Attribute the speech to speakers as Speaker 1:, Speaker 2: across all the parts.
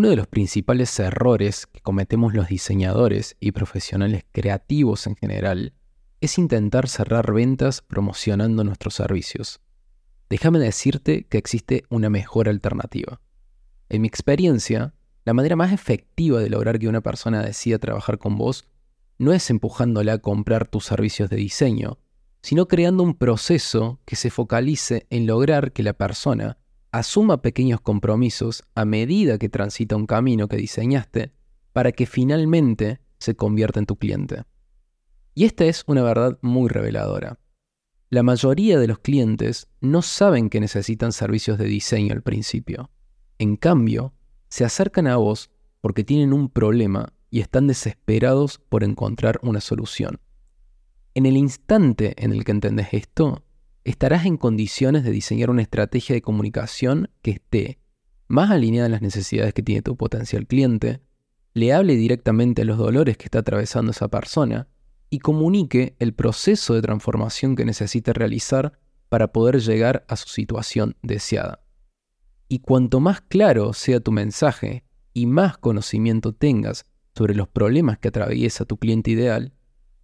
Speaker 1: Uno de los principales errores que cometemos los diseñadores y profesionales creativos en general es intentar cerrar ventas promocionando nuestros servicios. Déjame decirte que existe una mejor alternativa. En mi experiencia, la manera más efectiva de lograr que una persona decida trabajar con vos no es empujándola a comprar tus servicios de diseño, sino creando un proceso que se focalice en lograr que la persona asuma pequeños compromisos a medida que transita un camino que diseñaste para que finalmente se convierta en tu cliente. Y esta es una verdad muy reveladora. La mayoría de los clientes no saben que necesitan servicios de diseño al principio. En cambio, se acercan a vos porque tienen un problema y están desesperados por encontrar una solución. En el instante en el que entendés esto, estarás en condiciones de diseñar una estrategia de comunicación que esté más alineada a las necesidades que tiene tu potencial cliente, le hable directamente a los dolores que está atravesando esa persona y comunique el proceso de transformación que necesita realizar para poder llegar a su situación deseada. Y cuanto más claro sea tu mensaje y más conocimiento tengas sobre los problemas que atraviesa tu cliente ideal,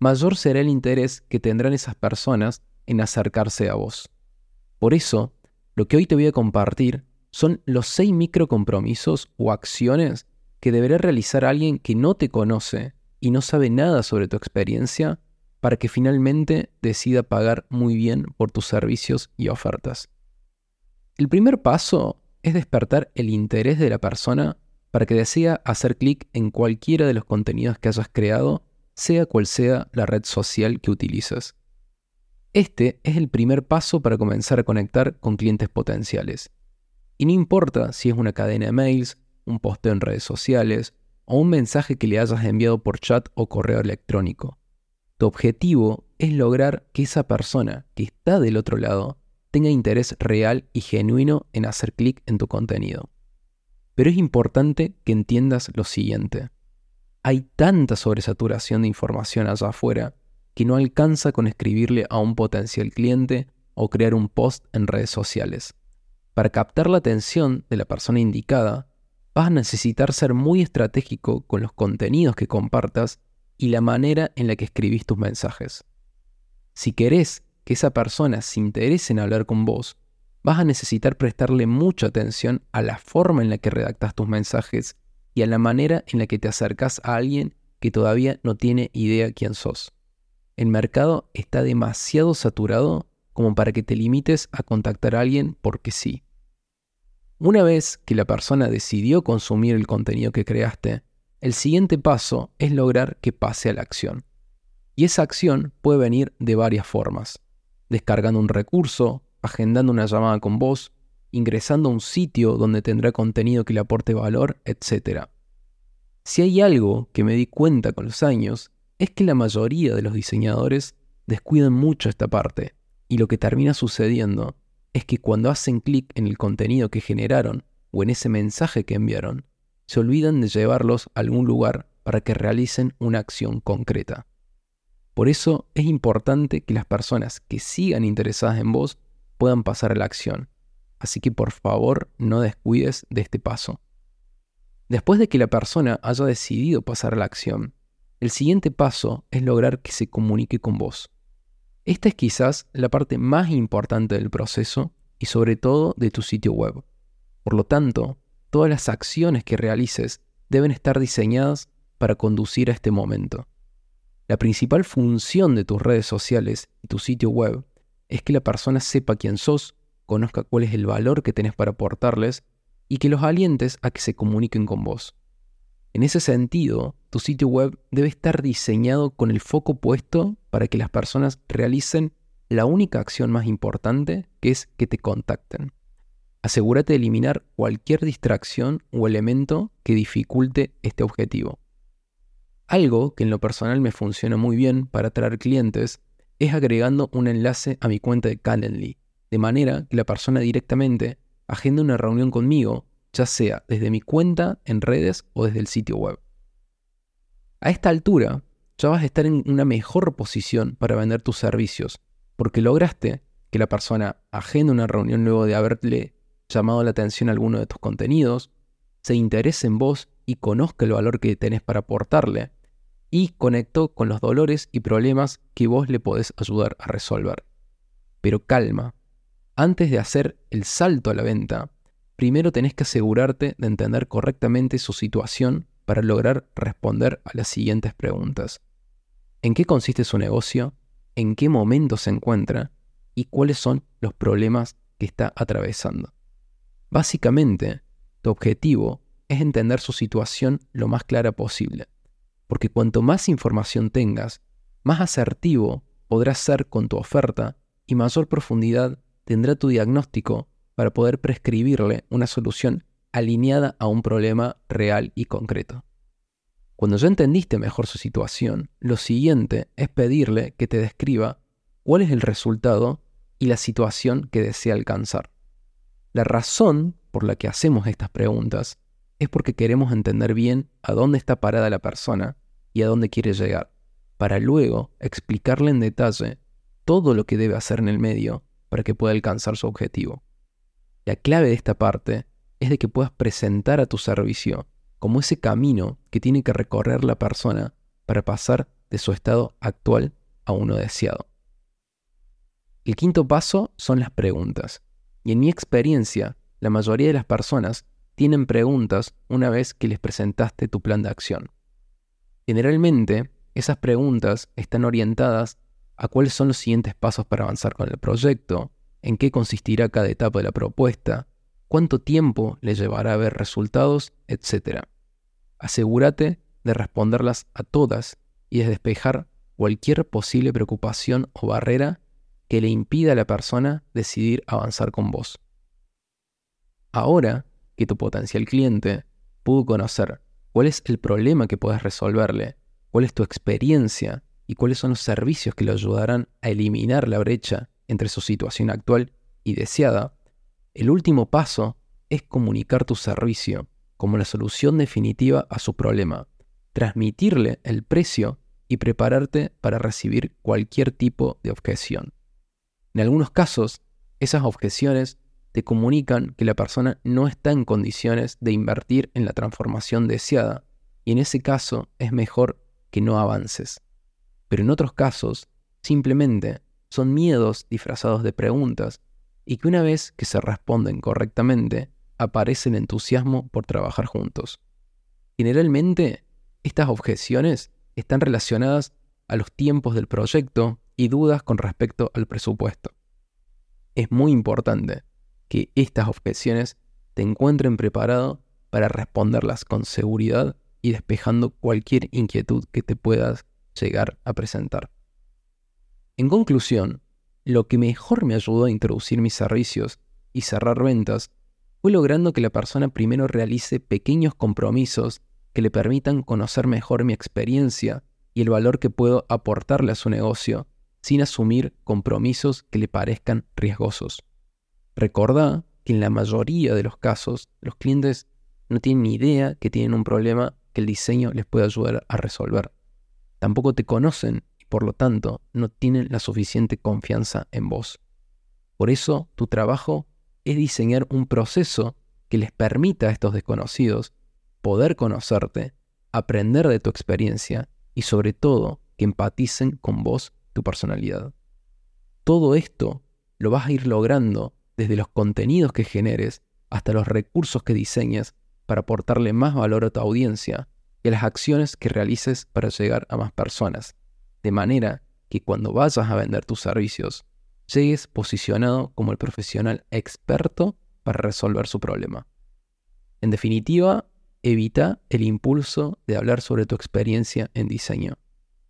Speaker 1: mayor será el interés que tendrán esas personas en acercarse a vos. Por eso, lo que hoy te voy a compartir son los seis microcompromisos o acciones que deberá realizar alguien que no te conoce y no sabe nada sobre tu experiencia para que finalmente decida pagar muy bien por tus servicios y ofertas. El primer paso es despertar el interés de la persona para que decida hacer clic en cualquiera de los contenidos que hayas creado, sea cual sea la red social que utilices. Este es el primer paso para comenzar a conectar con clientes potenciales. Y no importa si es una cadena de mails, un posteo en redes sociales o un mensaje que le hayas enviado por chat o correo electrónico. Tu objetivo es lograr que esa persona que está del otro lado tenga interés real y genuino en hacer clic en tu contenido. Pero es importante que entiendas lo siguiente. Hay tanta sobresaturación de información allá afuera que no alcanza con escribirle a un potencial cliente o crear un post en redes sociales. Para captar la atención de la persona indicada, vas a necesitar ser muy estratégico con los contenidos que compartas y la manera en la que escribís tus mensajes. Si querés que esa persona se interese en hablar con vos, vas a necesitar prestarle mucha atención a la forma en la que redactas tus mensajes y a la manera en la que te acercas a alguien que todavía no tiene idea quién sos el mercado está demasiado saturado como para que te limites a contactar a alguien porque sí. Una vez que la persona decidió consumir el contenido que creaste, el siguiente paso es lograr que pase a la acción. Y esa acción puede venir de varias formas. Descargando un recurso, agendando una llamada con vos, ingresando a un sitio donde tendrá contenido que le aporte valor, etc. Si hay algo que me di cuenta con los años es que la mayoría de los diseñadores descuidan mucho esta parte y lo que termina sucediendo es que cuando hacen clic en el contenido que generaron o en ese mensaje que enviaron, se olvidan de llevarlos a algún lugar para que realicen una acción concreta. Por eso es importante que las personas que sigan interesadas en vos puedan pasar a la acción. Así que por favor no descuides de este paso. Después de que la persona haya decidido pasar a la acción, el siguiente paso es lograr que se comunique con vos. Esta es quizás la parte más importante del proceso y sobre todo de tu sitio web. Por lo tanto, todas las acciones que realices deben estar diseñadas para conducir a este momento. La principal función de tus redes sociales y tu sitio web es que la persona sepa quién sos, conozca cuál es el valor que tenés para aportarles y que los alientes a que se comuniquen con vos. En ese sentido, tu sitio web debe estar diseñado con el foco puesto para que las personas realicen la única acción más importante, que es que te contacten. Asegúrate de eliminar cualquier distracción o elemento que dificulte este objetivo. Algo que en lo personal me funciona muy bien para atraer clientes es agregando un enlace a mi cuenta de Calendly, de manera que la persona directamente agende una reunión conmigo ya sea desde mi cuenta en redes o desde el sitio web. A esta altura, ya vas a estar en una mejor posición para vender tus servicios, porque lograste que la persona agende una reunión luego de haberle llamado la atención a alguno de tus contenidos, se interese en vos y conozca el valor que tenés para aportarle, y conectó con los dolores y problemas que vos le podés ayudar a resolver. Pero calma, antes de hacer el salto a la venta, primero tenés que asegurarte de entender correctamente su situación para lograr responder a las siguientes preguntas. ¿En qué consiste su negocio? ¿En qué momento se encuentra? ¿Y cuáles son los problemas que está atravesando? Básicamente, tu objetivo es entender su situación lo más clara posible, porque cuanto más información tengas, más asertivo podrás ser con tu oferta y mayor profundidad tendrá tu diagnóstico para poder prescribirle una solución alineada a un problema real y concreto. Cuando ya entendiste mejor su situación, lo siguiente es pedirle que te describa cuál es el resultado y la situación que desea alcanzar. La razón por la que hacemos estas preguntas es porque queremos entender bien a dónde está parada la persona y a dónde quiere llegar, para luego explicarle en detalle todo lo que debe hacer en el medio para que pueda alcanzar su objetivo. La clave de esta parte es de que puedas presentar a tu servicio como ese camino que tiene que recorrer la persona para pasar de su estado actual a uno deseado. El quinto paso son las preguntas. Y en mi experiencia, la mayoría de las personas tienen preguntas una vez que les presentaste tu plan de acción. Generalmente, esas preguntas están orientadas a cuáles son los siguientes pasos para avanzar con el proyecto, en qué consistirá cada etapa de la propuesta, cuánto tiempo le llevará a ver resultados, etc. Asegúrate de responderlas a todas y de despejar cualquier posible preocupación o barrera que le impida a la persona decidir avanzar con vos. Ahora que tu potencial cliente pudo conocer cuál es el problema que puedes resolverle, cuál es tu experiencia y cuáles son los servicios que le ayudarán a eliminar la brecha entre su situación actual y deseada, el último paso es comunicar tu servicio como la solución definitiva a su problema, transmitirle el precio y prepararte para recibir cualquier tipo de objeción. En algunos casos, esas objeciones te comunican que la persona no está en condiciones de invertir en la transformación deseada y en ese caso es mejor que no avances. Pero en otros casos, simplemente son miedos disfrazados de preguntas y que una vez que se responden correctamente, aparece el entusiasmo por trabajar juntos. Generalmente, estas objeciones están relacionadas a los tiempos del proyecto y dudas con respecto al presupuesto. Es muy importante que estas objeciones te encuentren preparado para responderlas con seguridad y despejando cualquier inquietud que te puedas llegar a presentar. En conclusión, lo que mejor me ayudó a introducir mis servicios y cerrar ventas fue logrando que la persona primero realice pequeños compromisos que le permitan conocer mejor mi experiencia y el valor que puedo aportarle a su negocio sin asumir compromisos que le parezcan riesgosos. Recordá que en la mayoría de los casos los clientes no tienen ni idea que tienen un problema que el diseño les puede ayudar a resolver. Tampoco te conocen por lo tanto no tienen la suficiente confianza en vos. Por eso tu trabajo es diseñar un proceso que les permita a estos desconocidos poder conocerte, aprender de tu experiencia y sobre todo que empaticen con vos, tu personalidad. Todo esto lo vas a ir logrando desde los contenidos que generes hasta los recursos que diseñes para aportarle más valor a tu audiencia y a las acciones que realices para llegar a más personas, de manera que cuando vayas a vender tus servicios, llegues posicionado como el profesional experto para resolver su problema. En definitiva, evita el impulso de hablar sobre tu experiencia en diseño.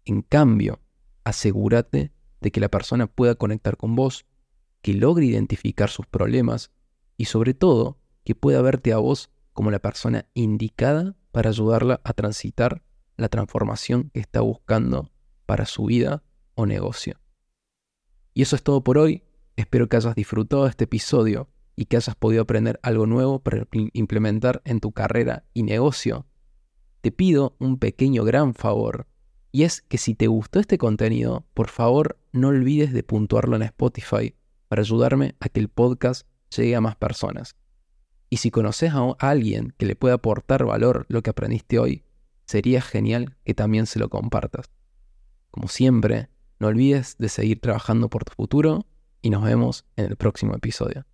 Speaker 1: En cambio, asegúrate de que la persona pueda conectar con vos que logre identificar sus problemas y sobre todo que pueda verte a vos como la persona indicada para ayudarla a transitar la transformación que está buscando para su vida o negocio. Y eso es todo por hoy. Espero que hayas disfrutado este episodio y que hayas podido aprender algo nuevo para implementar en tu carrera y negocio. Te pido un pequeño gran favor y es que si te gustó este contenido, por favor no olvides de puntuarlo en Spotify para ayudarme a que el podcast llegue a más personas. Y si conoces a alguien que le pueda aportar valor lo que aprendiste hoy, sería genial que también se lo compartas. Como siempre, no olvides de seguir trabajando por tu futuro y nos vemos en el próximo episodio.